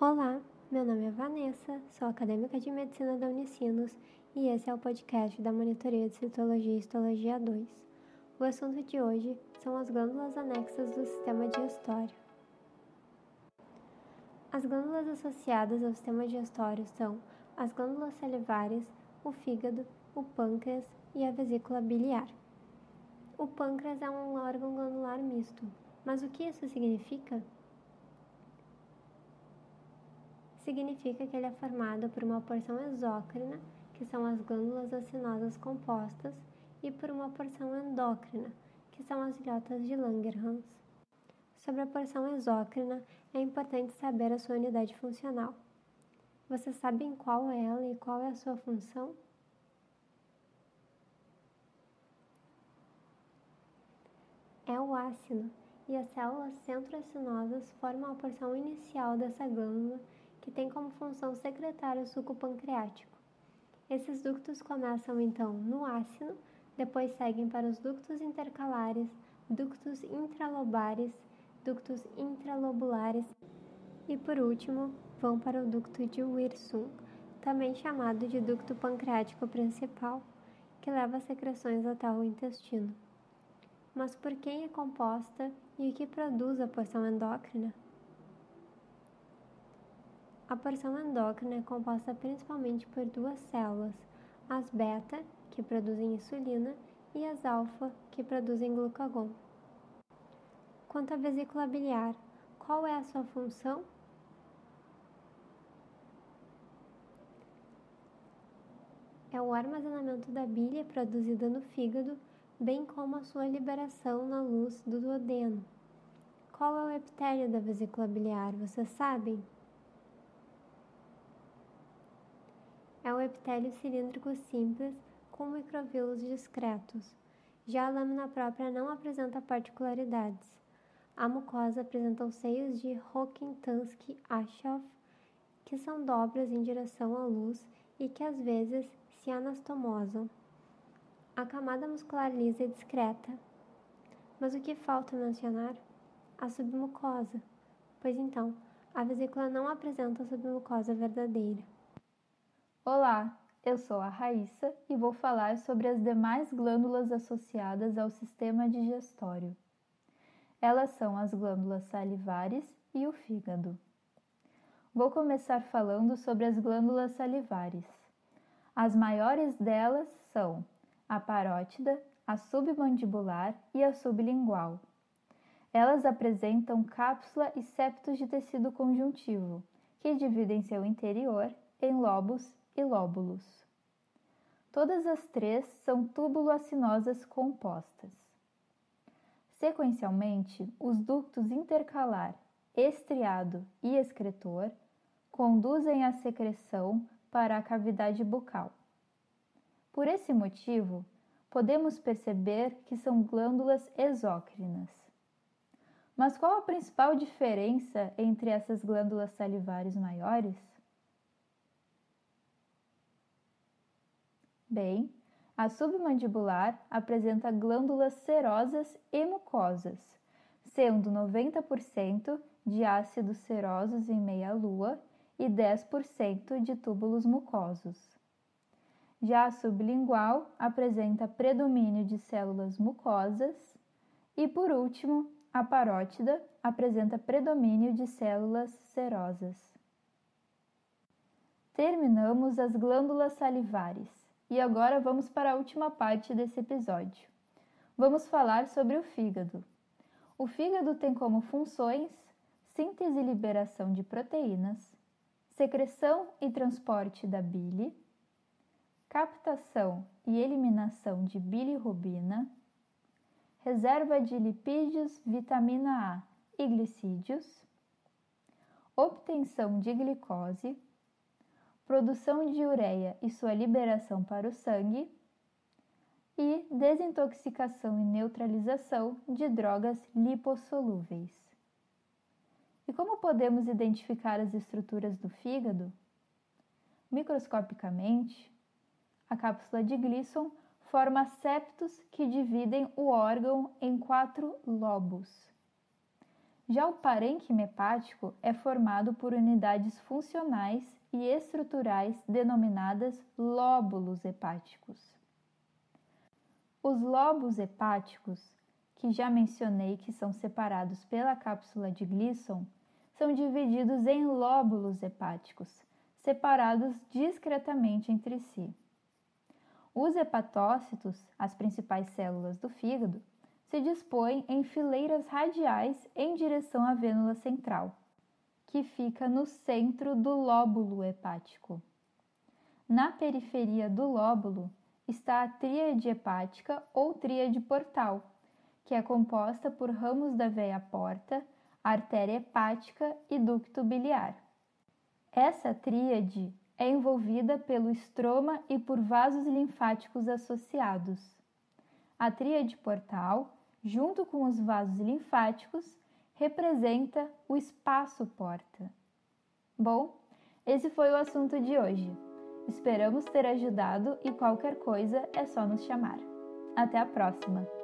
Olá, meu nome é Vanessa, sou acadêmica de medicina da Unicinos e esse é o podcast da Monitoria de Citologia e Histologia 2. O assunto de hoje são as glândulas anexas do sistema digestório. As glândulas associadas ao sistema digestório são as glândulas salivares, o fígado, o pâncreas e a vesícula biliar. O pâncreas é um órgão glandular misto, mas o que isso significa? Significa que ele é formado por uma porção exócrina, que são as glândulas acinosas compostas, e por uma porção endócrina, que são as ilhotas de Langerhans. Sobre a porção exócrina, é importante saber a sua unidade funcional. Vocês sabem qual é ela e qual é a sua função? É o ácido, e as células centroacinosas formam a porção inicial dessa glândula, que tem como função secretar o suco pancreático. Esses ductos começam então no ácido, depois seguem para os ductos intercalares, ductos intralobares, ductos intralobulares e, por último, vão para o ducto de Wirsung, também chamado de ducto pancreático principal, que leva secreções até o intestino. Mas por quem é composta e o que produz a porção endócrina? A porção endócrina é composta principalmente por duas células, as beta, que produzem insulina, e as alfa, que produzem glucagon. Quanto à vesícula biliar, qual é a sua função? É o armazenamento da bile produzida no fígado bem como a sua liberação na luz do duodeno. Qual é o epitélio da vesícula biliar, vocês sabem? É o epitélio cilíndrico simples com microvílulos discretos. Já a lâmina própria não apresenta particularidades. A mucosa apresenta os seios de Rokitansky-Achoff, que são dobras em direção à luz e que às vezes se anastomosam a camada muscular lisa e discreta. Mas o que falta mencionar? A submucosa. Pois então, a vesícula não apresenta a submucosa verdadeira. Olá, eu sou a Raíssa e vou falar sobre as demais glândulas associadas ao sistema digestório. Elas são as glândulas salivares e o fígado. Vou começar falando sobre as glândulas salivares. As maiores delas são a parótida, a submandibular e a sublingual. Elas apresentam cápsula e septos de tecido conjuntivo, que dividem seu interior em lobos e lóbulos. Todas as três são túbulo-acinosas compostas. Sequencialmente, os ductos intercalar, estriado e excretor conduzem a secreção para a cavidade bucal. Por esse motivo, podemos perceber que são glândulas exócrinas. Mas qual a principal diferença entre essas glândulas salivares maiores? Bem, a submandibular apresenta glândulas serosas e mucosas, sendo 90% de ácidos serosos em meia-lua e 10% de túbulos mucosos. Já a sublingual apresenta predomínio de células mucosas e, por último, a parótida apresenta predomínio de células serosas. Terminamos as glândulas salivares e agora vamos para a última parte desse episódio. Vamos falar sobre o fígado. O fígado tem como funções síntese e liberação de proteínas, secreção e transporte da bile captação e eliminação de bilirrubina, reserva de lipídios, vitamina A e glicídios, obtenção de glicose, produção de ureia e sua liberação para o sangue e desintoxicação e neutralização de drogas lipossolúveis. E como podemos identificar as estruturas do fígado? Microscopicamente, a cápsula de Glisson forma septos que dividem o órgão em quatro lobos. Já o parênquima hepático é formado por unidades funcionais e estruturais denominadas lóbulos hepáticos. Os lobos hepáticos, que já mencionei que são separados pela cápsula de Glisson, são divididos em lóbulos hepáticos, separados discretamente entre si. Os hepatócitos, as principais células do fígado, se dispõem em fileiras radiais em direção à vênula central, que fica no centro do lóbulo hepático. Na periferia do lóbulo está a tríade hepática ou tríade portal, que é composta por ramos da veia porta, artéria hepática e ducto biliar. Essa tríade é envolvida pelo estroma e por vasos linfáticos associados. A tríade portal junto com os vasos linfáticos, representa o espaço porta. Bom, esse foi o assunto de hoje. Esperamos ter ajudado e qualquer coisa é só nos chamar. Até a próxima!